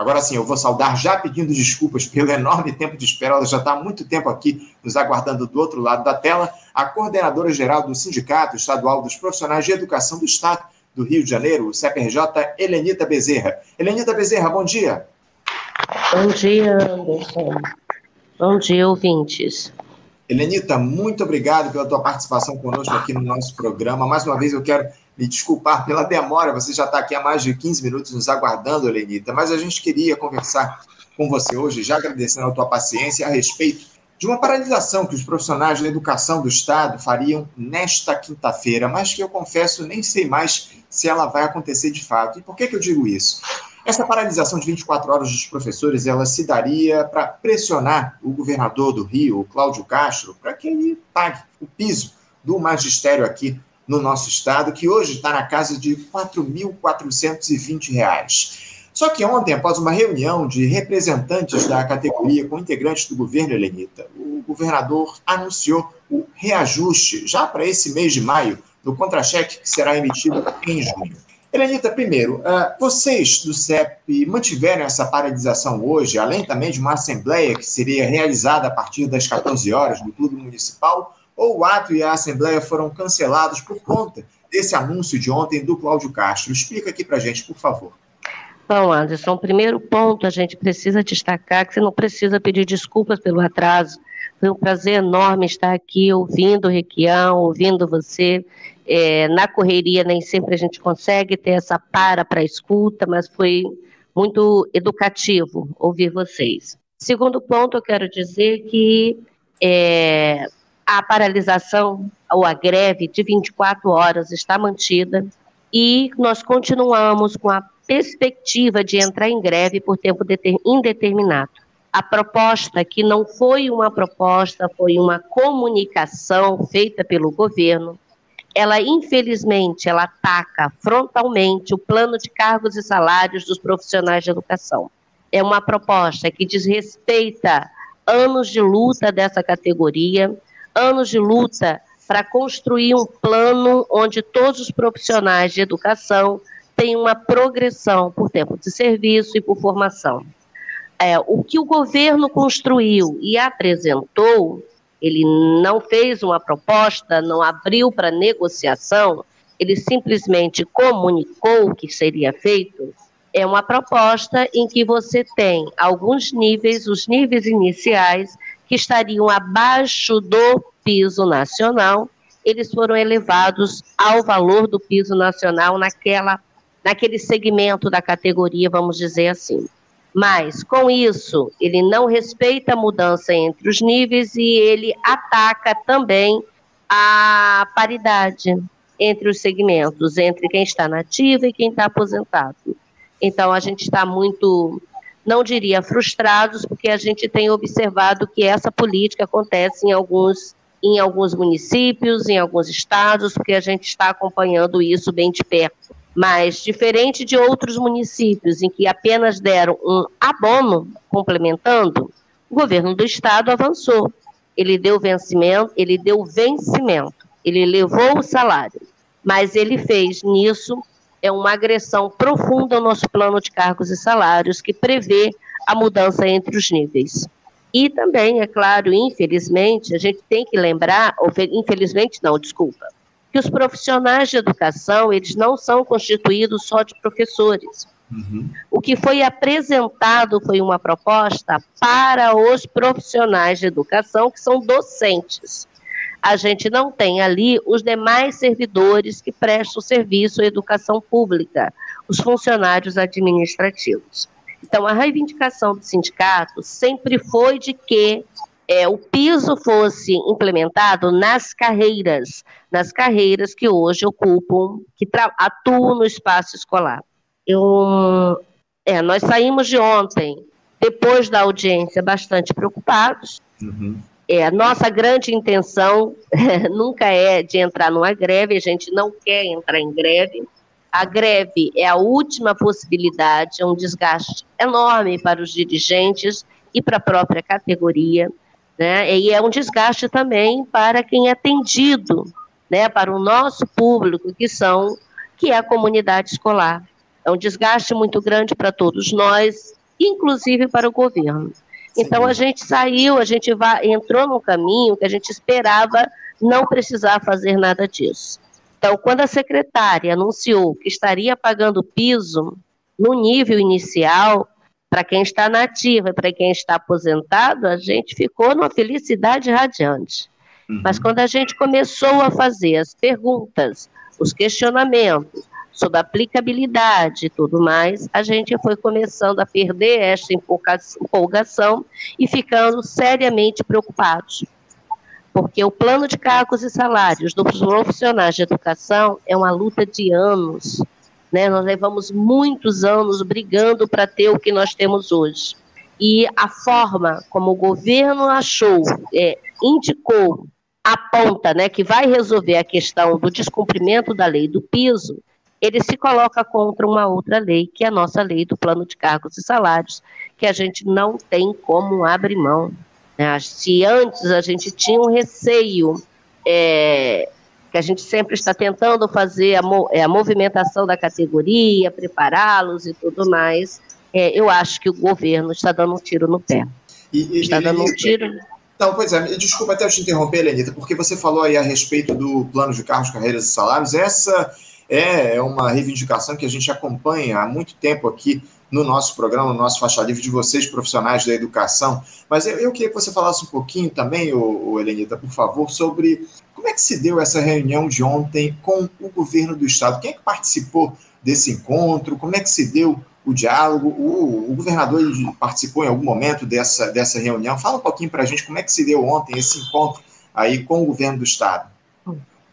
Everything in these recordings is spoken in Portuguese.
Agora sim, eu vou saudar já pedindo desculpas pelo enorme tempo de espera, ela já está há muito tempo aqui nos aguardando do outro lado da tela, a coordenadora geral do Sindicato Estadual dos Profissionais de Educação do Estado do Rio de Janeiro, o CPRJ, Helenita Bezerra. Helenita Bezerra, bom dia. Bom dia, Anderson. Bom dia, ouvintes. Helenita, muito obrigado pela tua participação conosco aqui no nosso programa. Mais uma vez eu quero me desculpar pela demora, você já está aqui há mais de 15 minutos nos aguardando, Helenita, mas a gente queria conversar com você hoje, já agradecendo a tua paciência a respeito de uma paralisação que os profissionais da educação do Estado fariam nesta quinta-feira, mas que eu confesso nem sei mais se ela vai acontecer de fato. E por que, que eu digo isso? Essa paralisação de 24 horas dos professores, ela se daria para pressionar o governador do Rio, Cláudio Castro, para que ele pague o piso do magistério aqui no nosso estado, que hoje está na casa de R$ 4.420. Só que ontem, após uma reunião de representantes da categoria com integrantes do governo Helenita, o governador anunciou o reajuste já para esse mês de maio do contra-cheque que será emitido em junho. Helenita, primeiro, ah, vocês do CEP mantiveram essa paralisação hoje, além também de uma assembleia que seria realizada a partir das 14 horas no Clube Municipal, ou o ato e a assembleia foram cancelados por conta desse anúncio de ontem do Cláudio Castro? Explica aqui para gente, por favor. Bom, Anderson, primeiro ponto, a gente precisa destacar que você não precisa pedir desculpas pelo atraso. Foi um prazer enorme estar aqui ouvindo o Requião, ouvindo você. É, na correria nem sempre a gente consegue ter essa para para escuta, mas foi muito educativo ouvir vocês. Segundo ponto, eu quero dizer que é, a paralisação ou a greve de 24 horas está mantida e nós continuamos com a perspectiva de entrar em greve por tempo indeterminado. A proposta, que não foi uma proposta, foi uma comunicação feita pelo governo, ela infelizmente ela ataca frontalmente o plano de cargos e salários dos profissionais de educação. É uma proposta que desrespeita anos de luta dessa categoria, anos de luta para construir um plano onde todos os profissionais de educação têm uma progressão por tempo de serviço e por formação. É, o que o governo construiu e apresentou ele não fez uma proposta, não abriu para negociação, ele simplesmente comunicou o que seria feito. É uma proposta em que você tem alguns níveis, os níveis iniciais, que estariam abaixo do piso nacional, eles foram elevados ao valor do piso nacional naquela, naquele segmento da categoria, vamos dizer assim. Mas, com isso, ele não respeita a mudança entre os níveis e ele ataca também a paridade entre os segmentos, entre quem está nativo e quem está aposentado. Então, a gente está muito, não diria frustrados, porque a gente tem observado que essa política acontece em alguns, em alguns municípios, em alguns estados, porque a gente está acompanhando isso bem de perto. Mas, diferente de outros municípios em que apenas deram um abono complementando, o governo do estado avançou. Ele deu vencimento, ele deu vencimento, ele levou o salário, mas ele fez nisso é uma agressão profunda ao nosso plano de cargos e salários que prevê a mudança entre os níveis. E também, é claro, infelizmente, a gente tem que lembrar, infelizmente não, desculpa, que os profissionais de educação, eles não são constituídos só de professores. Uhum. O que foi apresentado foi uma proposta para os profissionais de educação, que são docentes. A gente não tem ali os demais servidores que prestam serviço à educação pública, os funcionários administrativos. Então, a reivindicação do sindicato sempre foi de que é, o piso fosse implementado nas carreiras, nas carreiras que hoje ocupam, que atuam no espaço escolar. Eu, é, nós saímos de ontem, depois da audiência, bastante preocupados. Uhum. É, nossa grande intenção nunca é de entrar numa greve, a gente não quer entrar em greve. A greve é a última possibilidade, é um desgaste enorme para os dirigentes e para a própria categoria né? E é um desgaste também para quem é atendido, né? Para o nosso público, que são, que é a comunidade escolar. É um desgaste muito grande para todos nós. inclusive para o governo. Então a gente saiu, a gente vai, entrou num caminho que a gente esperava não precisar fazer nada disso. Então, quando a secretária anunciou que estaria pagando piso no nível inicial, para quem está na ativa, para quem está aposentado, a gente ficou numa felicidade radiante. Uhum. Mas quando a gente começou a fazer as perguntas, os questionamentos sobre a aplicabilidade e tudo mais, a gente foi começando a perder essa empolgação e ficando seriamente preocupados. Porque o plano de cargos e salários dos profissionais de educação é uma luta de anos né? Nós levamos muitos anos brigando para ter o que nós temos hoje. E a forma como o governo achou, é, indicou, aponta né, que vai resolver a questão do descumprimento da lei do piso, ele se coloca contra uma outra lei, que é a nossa lei do plano de cargos e salários, que a gente não tem como abrir mão. Né? Se antes a gente tinha um receio é, que a gente sempre está tentando fazer a, é, a movimentação da categoria, prepará-los e tudo mais. É, eu acho que o governo está dando um tiro no pé. E, está dando um tiro. Não, pois é, desculpa até eu te interromper, Lenita, porque você falou aí a respeito do plano de cargos, carreiras e salários. Essa é uma reivindicação que a gente acompanha há muito tempo aqui no nosso programa, no nosso faixa livre de vocês, profissionais da educação. Mas eu, eu queria que você falasse um pouquinho também, o Helenita, por favor, sobre como é que se deu essa reunião de ontem com o governo do estado. Quem é que participou desse encontro? Como é que se deu o diálogo? O, o governador participou em algum momento dessa, dessa reunião? Fala um pouquinho para a gente como é que se deu ontem esse encontro aí com o governo do estado.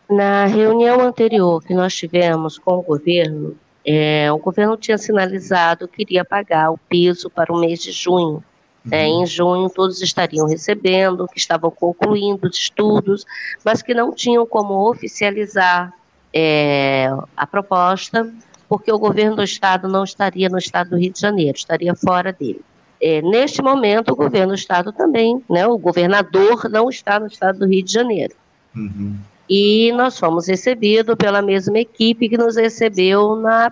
Na reunião anterior que nós tivemos com o governo, é, o governo tinha sinalizado que iria pagar o piso para o mês de junho. É, uhum. em junho, todos estariam recebendo, que estavam concluindo os estudos, mas que não tinham como oficializar é, a proposta, porque o governo do estado não estaria no estado do Rio de Janeiro, estaria fora dele. É, neste momento, o governo do estado também, né, o governador não está no estado do Rio de Janeiro. Uhum e nós fomos recebidos pela mesma equipe que nos recebeu na,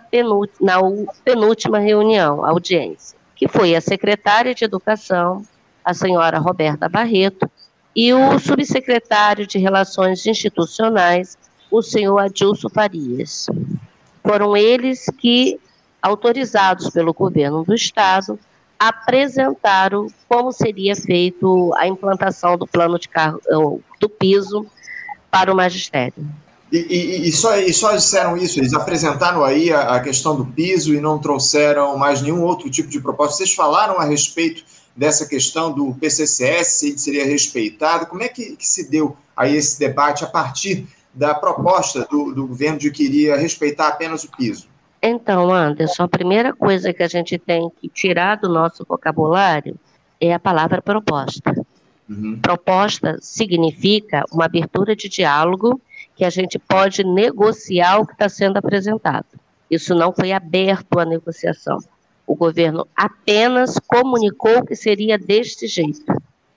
na penúltima reunião, audiência, que foi a secretária de Educação, a senhora Roberta Barreto, e o subsecretário de Relações Institucionais, o senhor Adilson Farias. Foram eles que, autorizados pelo governo do Estado, apresentaram como seria feito a implantação do plano de carro, do piso para o magistério. E, e, e, só, e só disseram isso, eles apresentaram aí a, a, questão do piso e não trouxeram mais nenhum outro tipo de proposta. Vocês falaram a respeito dessa questão do PCCS, se ele seria respeitado. Como é que, que se deu aí esse debate a partir da proposta do, do governo de que iria respeitar apenas o piso? Então, Anderson, a primeira coisa que a gente tem que tirar do nosso vocabulário é a palavra proposta. Uhum. Proposta significa uma abertura de diálogo que a gente pode negociar o que está sendo apresentado. Isso não foi aberto à negociação. O governo apenas comunicou que seria deste jeito.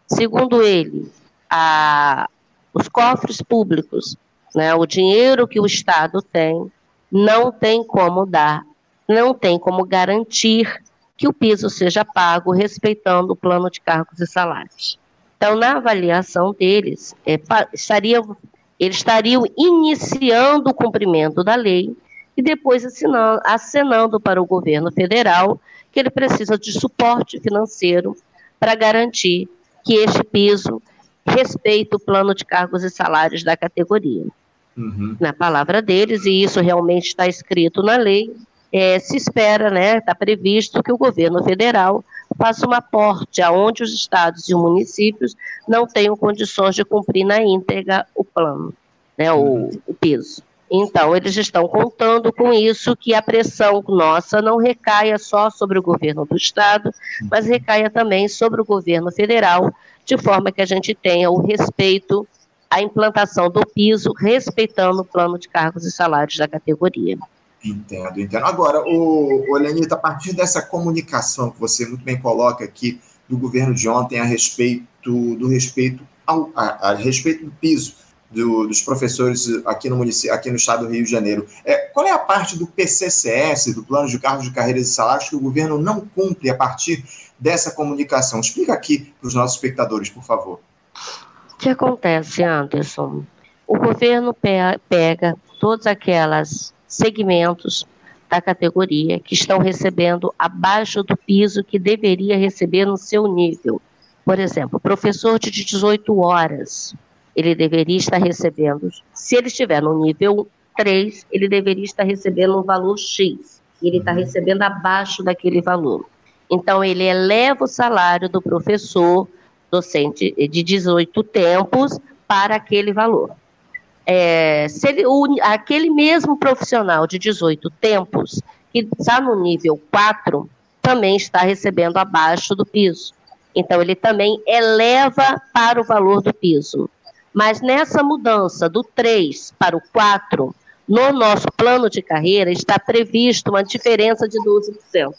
Segundo ele, a, os cofres públicos, né, o dinheiro que o Estado tem, não tem como dar, não tem como garantir que o piso seja pago respeitando o plano de cargos e salários. Então, na avaliação deles, é, estaria, eles estariam iniciando o cumprimento da lei e depois assinando, acenando para o governo federal que ele precisa de suporte financeiro para garantir que este piso respeite o plano de cargos e salários da categoria. Uhum. Na palavra deles, e isso realmente está escrito na lei, é, se espera, né, está previsto que o governo federal faça um aporte aonde os estados e os municípios não tenham condições de cumprir na íntegra o plano, né, o, o peso. Então, eles estão contando com isso, que a pressão nossa não recaia só sobre o governo do Estado, mas recaia também sobre o governo federal, de forma que a gente tenha o respeito à implantação do piso, respeitando o plano de cargos e salários da categoria. Entendo, entendo. Agora, o, o Lenita, a partir dessa comunicação que você muito bem coloca aqui do governo de ontem a respeito do respeito ao a, a respeito do piso, do, dos professores aqui no município, aqui no estado do Rio de Janeiro. É, qual é a parte do PCCS, do Plano de Cargos de Carreiras e Salários, que o governo não cumpre a partir dessa comunicação? Explica aqui para os nossos espectadores, por favor. O que acontece, Anderson? O governo pega todos aqueles segmentos da categoria que estão recebendo abaixo do piso que deveria receber no seu nível. Por exemplo, professor de 18 horas, ele deveria estar recebendo, se ele estiver no nível 3, ele deveria estar recebendo um valor X. E ele está uhum. recebendo abaixo daquele valor. Então, ele eleva o salário do professor docente de 18 tempos para aquele valor. É, se ele, o, aquele mesmo profissional de 18 tempos, que está no nível 4, também está recebendo abaixo do piso. Então, ele também eleva para o valor do piso. Mas nessa mudança do 3 para o 4, no nosso plano de carreira está previsto uma diferença de 12%.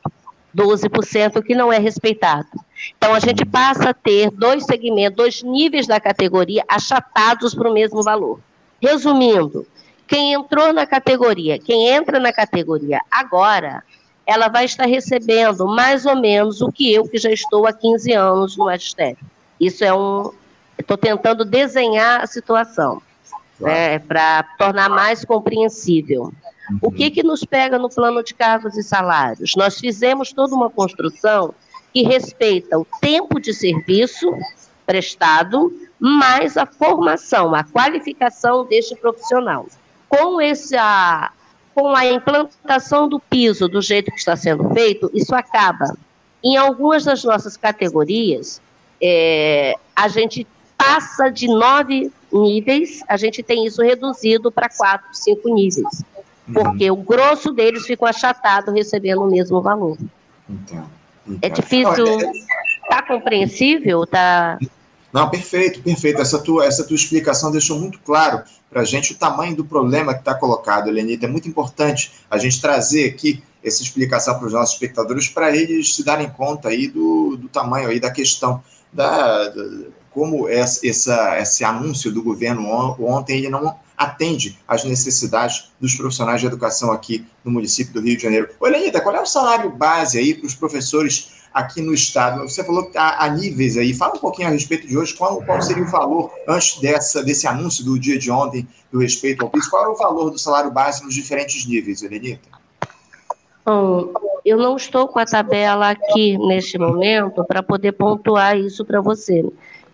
12% que não é respeitado. Então, a gente passa a ter dois segmentos, dois níveis da categoria achatados para o mesmo valor. Resumindo, quem entrou na categoria, quem entra na categoria agora, ela vai estar recebendo mais ou menos o que eu, que já estou há 15 anos no magistério. Isso é um. Estou tentando desenhar a situação né, para tornar mais compreensível. O uhum. que, que nos pega no plano de cargos e salários? Nós fizemos toda uma construção que respeita o tempo de serviço prestado, mais a formação, a qualificação deste profissional. Com essa com a implantação do piso do jeito que está sendo feito, isso acaba. Em algumas das nossas categorias, é, a gente passa de nove níveis, a gente tem isso reduzido para quatro, cinco níveis. Uhum. Porque o grosso deles ficou achatado recebendo o mesmo valor. Entendo. Entendo. É difícil. Está compreensível? Tá... Não, perfeito, perfeito. Essa tua, essa tua explicação deixou muito claro para a gente o tamanho do problema que está colocado, Helenita. É muito importante a gente trazer aqui essa explicação para os nossos espectadores, para eles se darem conta aí do, do tamanho aí da questão da, da como essa, essa, esse anúncio do governo ontem ele não atende às necessidades dos profissionais de educação aqui no município do Rio de Janeiro. Ô, Helenita, qual é o salário base aí para os professores aqui no estado. Você falou que há, há, níveis aí. Fala um pouquinho a respeito de hoje. Qual, qual seria o valor, antes dessa, desse anúncio do dia de ontem, do respeito ao piso, qual é o valor do salário base nos diferentes níveis, Elenita? Bom, eu não estou com a tabela aqui neste momento para poder pontuar isso para você.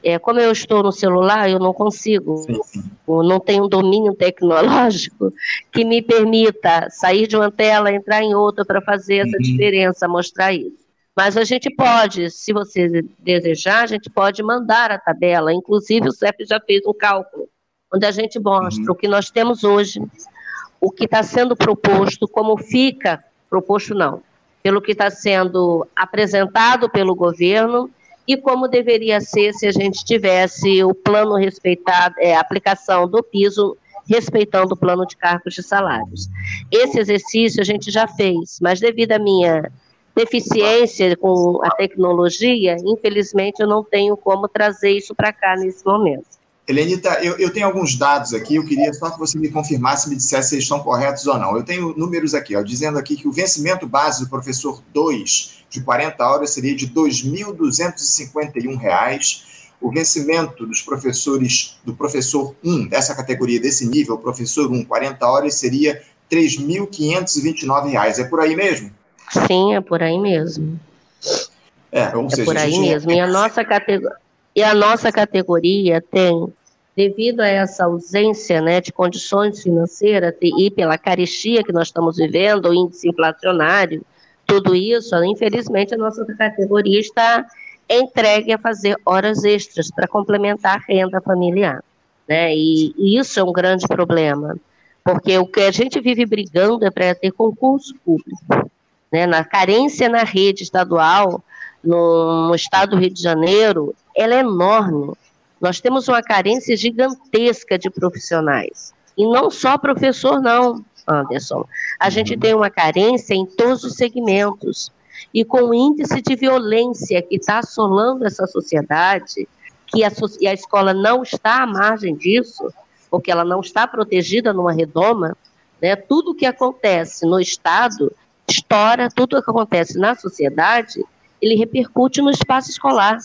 É, como eu estou no celular, eu não consigo, sim, sim. Eu não tenho um domínio tecnológico que me permita sair de uma tela, entrar em outra para fazer essa uhum. diferença, mostrar isso. Mas a gente pode, se você desejar, a gente pode mandar a tabela. Inclusive, o CEP já fez um cálculo, onde a gente mostra uhum. o que nós temos hoje, o que está sendo proposto, como fica, proposto não, pelo que está sendo apresentado pelo governo e como deveria ser se a gente tivesse o plano respeitado, é, a aplicação do piso respeitando o plano de cargos de salários. Esse exercício a gente já fez, mas devido à minha deficiência com a tecnologia, infelizmente eu não tenho como trazer isso para cá nesse momento. Helenita, eu, eu, tenho alguns dados aqui, eu queria só que você me confirmasse, me dissesse se eles estão corretos ou não. Eu tenho números aqui, ó, dizendo aqui que o vencimento base do professor 2 de 40 horas seria de R$ 2.251. O vencimento dos professores, do professor 1, dessa categoria, desse nível, professor 1, 40 horas, seria R$ 3.529. É por aí mesmo? Sim, é por aí mesmo. É, ou é seja, por aí mesmo. E a nossa categoria e a nossa categoria tem, devido a essa ausência né, de condições financeiras e pela carestia que nós estamos vivendo, o índice inflacionário, tudo isso, infelizmente a nossa categoria está entregue a fazer horas extras para complementar a renda familiar. Né? E, e isso é um grande problema, porque o que a gente vive brigando é para ter concurso público né, na carência na rede estadual, no, no estado do Rio de Janeiro, ela é enorme. Nós temos uma carência gigantesca de profissionais. E não só professor, não, Anderson. A gente uhum. tem uma carência em todos os segmentos. E com o índice de violência que está assolando essa sociedade, que a, e a escola não está à margem disso, porque ela não está protegida numa redoma, né, tudo que acontece no Estado estoura, tudo que acontece na sociedade, ele repercute no espaço escolar.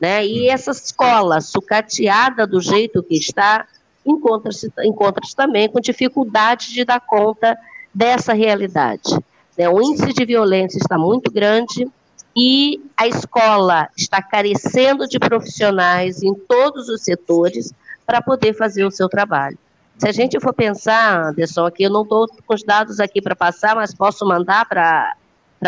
Né? E essa escola sucateada do jeito que está, encontra-se encontra também com dificuldade de dar conta dessa realidade. Né? O índice de violência está muito grande e a escola está carecendo de profissionais em todos os setores para poder fazer o seu trabalho. Se a gente for pensar, Anderson, aqui eu não estou com os dados aqui para passar, mas posso mandar para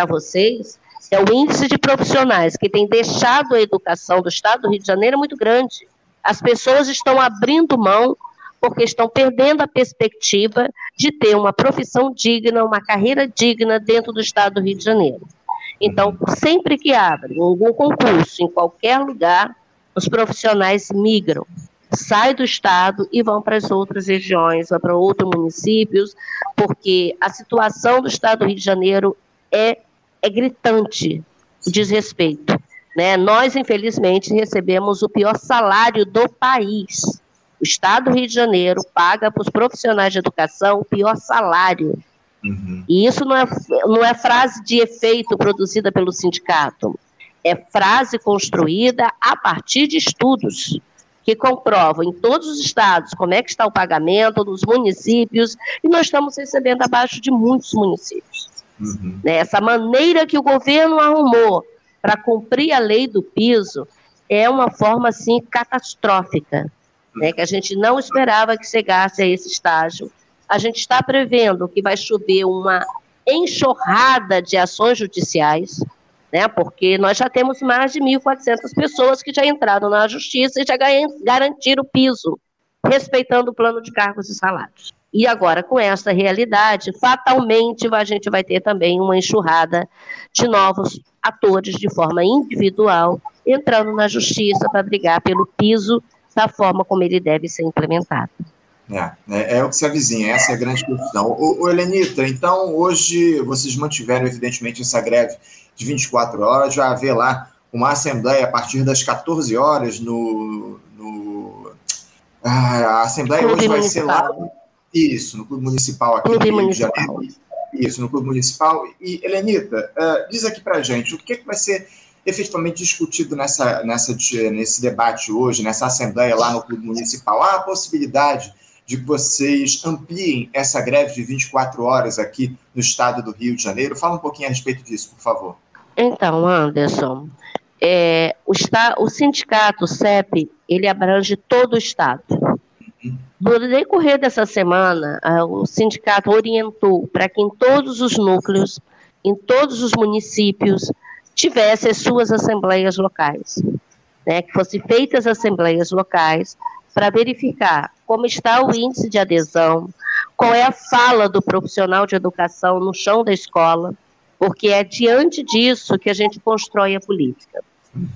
vocês, é o índice de profissionais que tem deixado a educação do Estado do Rio de Janeiro muito grande. As pessoas estão abrindo mão porque estão perdendo a perspectiva de ter uma profissão digna, uma carreira digna dentro do Estado do Rio de Janeiro. Então, sempre que abre algum concurso em qualquer lugar, os profissionais migram sai do estado e vão para as outras regiões, vão para outros municípios, porque a situação do estado do Rio de Janeiro é, é gritante, desrespeito. Né? Nós, infelizmente, recebemos o pior salário do país. O estado do Rio de Janeiro paga para os profissionais de educação o pior salário. Uhum. E isso não é, não é frase de efeito produzida pelo sindicato, é frase construída a partir de estudos que comprovam em todos os estados como é que está o pagamento nos municípios, e nós estamos recebendo abaixo de muitos municípios. Uhum. Né, essa maneira que o governo arrumou para cumprir a lei do piso é uma forma, assim, catastrófica, né, que a gente não esperava que chegasse a esse estágio. A gente está prevendo que vai chover uma enxurrada de ações judiciais, né? Porque nós já temos mais de 1.400 pessoas que já entraram na justiça e já garantiram o piso, respeitando o plano de cargos e salários. E agora, com essa realidade, fatalmente a gente vai ter também uma enxurrada de novos atores de forma individual entrando na justiça para brigar pelo piso da forma como ele deve ser implementado. É, é, é, o que se avizinha, essa é a grande questão. O, o Helenita, então hoje vocês mantiveram, evidentemente, essa greve de 24 horas, vai haver lá uma assembleia a partir das 14 horas no. no ah, a assembleia Clube hoje vai municipal. ser lá. Isso, no Clube Municipal aqui Clube no Rio municipal. de Janeiro. Isso, no Clube Municipal. E, Helenita, uh, diz aqui para gente o que, é que vai ser efetivamente discutido nessa, nessa, nesse debate hoje, nessa assembleia lá no Clube Municipal. Há a possibilidade de que vocês ampliem essa greve de 24 horas aqui no estado do Rio de Janeiro. Fala um pouquinho a respeito disso, por favor. Então, Anderson, é, o, está, o sindicato, o CEP, ele abrange todo o estado. Uhum. No decorrer dessa semana, o sindicato orientou para que em todos os núcleos, em todos os municípios, tivesse as suas assembleias locais. Né, que fossem feitas assembleias locais para verificar como está o índice de adesão, qual é a fala do profissional de educação no chão da escola, porque é diante disso que a gente constrói a política.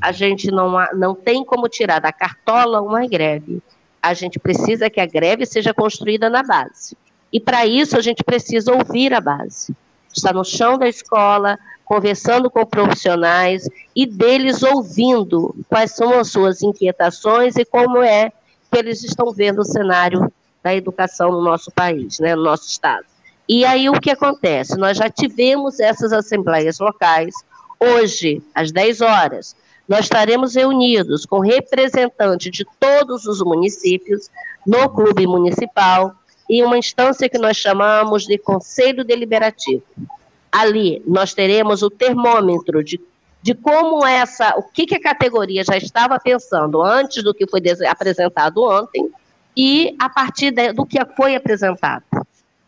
A gente não, não tem como tirar da cartola uma greve. A gente precisa que a greve seja construída na base. E para isso a gente precisa ouvir a base. Estar no chão da escola, conversando com profissionais e deles ouvindo quais são as suas inquietações e como é que eles estão vendo o cenário da educação no nosso país, né, no nosso estado. E aí o que acontece? Nós já tivemos essas assembleias locais. Hoje, às 10 horas, nós estaremos reunidos com representantes de todos os municípios no clube municipal em uma instância que nós chamamos de Conselho Deliberativo. Ali nós teremos o termômetro de de como essa, o que, que a categoria já estava pensando antes do que foi apresentado ontem e a partir de, do que foi apresentado.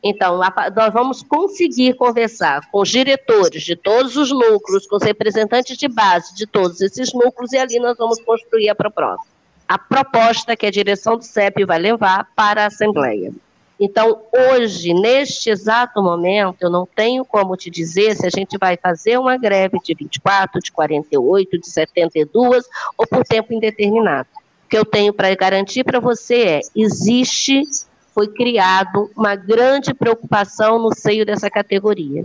Então, nós vamos conseguir conversar com os diretores de todos os núcleos, com os representantes de base de todos esses núcleos, e ali nós vamos construir a proposta. A proposta que a direção do CEP vai levar para a Assembleia. Então, hoje, neste exato momento, eu não tenho como te dizer se a gente vai fazer uma greve de 24, de 48, de 72 ou por tempo indeterminado. O que eu tenho para garantir para você é: existe, foi criado uma grande preocupação no seio dessa categoria.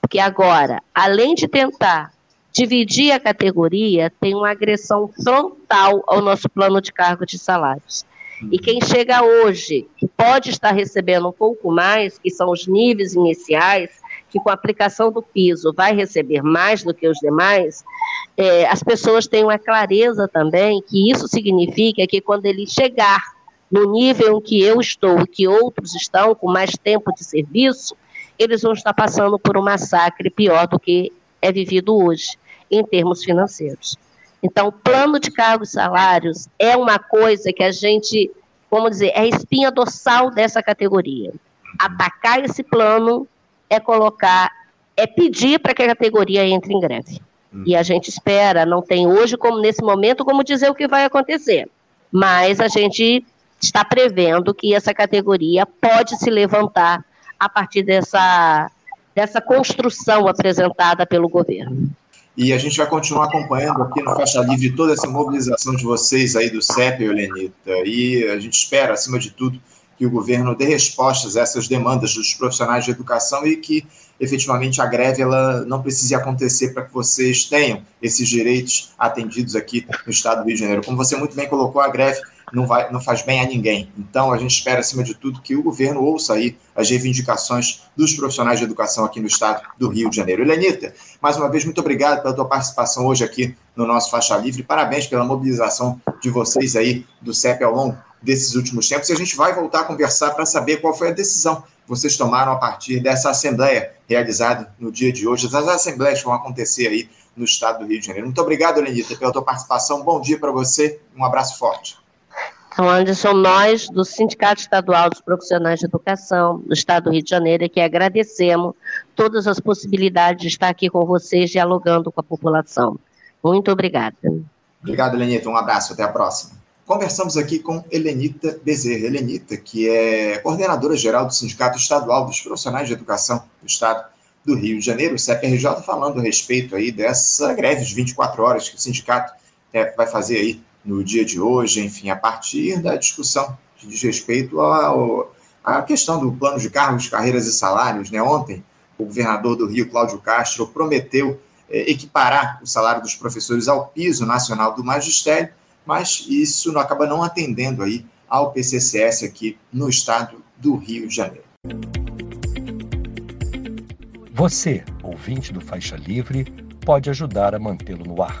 Porque agora, além de tentar dividir a categoria, tem uma agressão frontal ao nosso plano de cargo de salários. E quem chega hoje, que pode estar recebendo um pouco mais, que são os níveis iniciais, que com a aplicação do piso vai receber mais do que os demais, é, as pessoas têm uma clareza também que isso significa que quando ele chegar no nível em que eu estou e que outros estão com mais tempo de serviço, eles vão estar passando por um massacre pior do que é vivido hoje, em termos financeiros. Então, plano de cargos e salários é uma coisa que a gente, como dizer, é a espinha dorsal dessa categoria. Atacar esse plano é colocar, é pedir para que a categoria entre em greve. E a gente espera, não tem hoje como nesse momento como dizer o que vai acontecer. Mas a gente está prevendo que essa categoria pode se levantar a partir dessa, dessa construção apresentada pelo governo. E a gente vai continuar acompanhando aqui no Faixa Livre toda essa mobilização de vocês aí do CEP, Helenita. E a gente espera, acima de tudo, que o governo dê respostas a essas demandas dos profissionais de educação e que efetivamente a greve ela não precise acontecer para que vocês tenham esses direitos atendidos aqui no estado do Rio de Janeiro. Como você muito bem colocou, a greve não, vai, não faz bem a ninguém. Então, a gente espera, acima de tudo, que o governo ouça aí as reivindicações dos profissionais de educação aqui no estado do Rio de Janeiro. Helenita, mais uma vez, muito obrigado pela tua participação hoje aqui no nosso Faixa Livre. Parabéns pela mobilização de vocês aí do CEP ao longo desses últimos tempos. E a gente vai voltar a conversar para saber qual foi a decisão que vocês tomaram a partir dessa assembleia realizada no dia de hoje. As assembleias vão acontecer aí no estado do Rio de Janeiro. Muito obrigado, Helenita, pela tua participação. Bom dia para você. Um abraço forte. Então, Anderson, nós, do Sindicato Estadual dos Profissionais de Educação do Estado do Rio de Janeiro, que agradecemos todas as possibilidades de estar aqui com vocês, dialogando com a população. Muito obrigada. Obrigado, Helenita. Um abraço. Até a próxima. Conversamos aqui com Helenita Bezerra. Helenita, que é coordenadora geral do Sindicato Estadual dos Profissionais de Educação do Estado do Rio de Janeiro, o CPRJ, falando a respeito aí dessa greve de 24 horas que o sindicato é, vai fazer aí no dia de hoje, enfim, a partir da discussão que diz respeito ao, à questão do plano de cargos, carreiras e salários. Né? Ontem, o governador do Rio, Cláudio Castro, prometeu é, equiparar o salário dos professores ao piso nacional do magistério, mas isso não acaba não atendendo aí ao PCCS aqui no estado do Rio de Janeiro. Você, ouvinte do Faixa Livre, pode ajudar a mantê-lo no ar